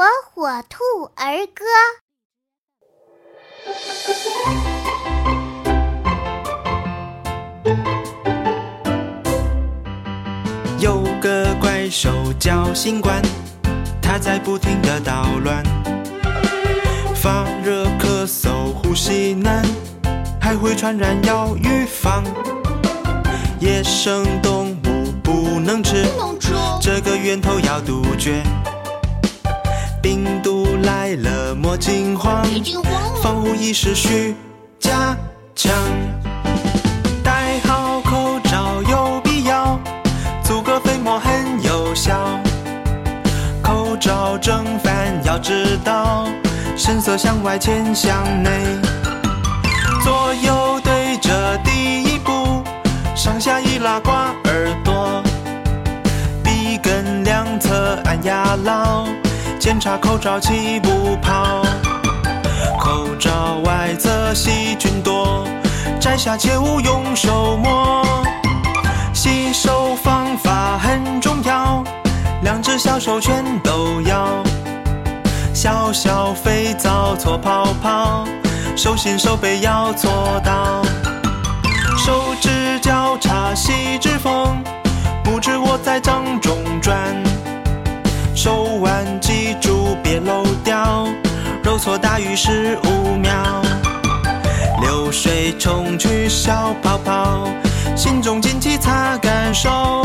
火火兔儿歌。有个怪兽叫新冠，它在不停的捣乱，发热、咳嗽、呼吸难，还会传染，要预防。野生动物不能吃，这个源头要杜绝。莫惊慌，防护意识需加强。戴好口罩有必要，阻隔飞沫很有效。口罩正反要知道，深色向外，浅向内。左右对着第一步，上下一拉挂耳朵，鼻根两侧按压牢。检查口罩气不跑，口罩外侧细菌多，摘下切勿用手摸。洗手方法很重要，两只小手全都要。小小肥皂搓泡泡，手心手背要做到。手指交叉细指缝，拇指握在掌中转。手腕，搓大约十五秒。流水冲去小泡泡，心中紧急擦干手。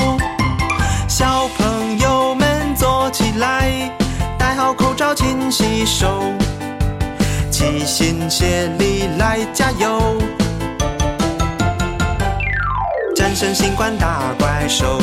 小朋友们坐起来，戴好口罩勤洗手，齐心协力来加油，战胜新冠大怪兽。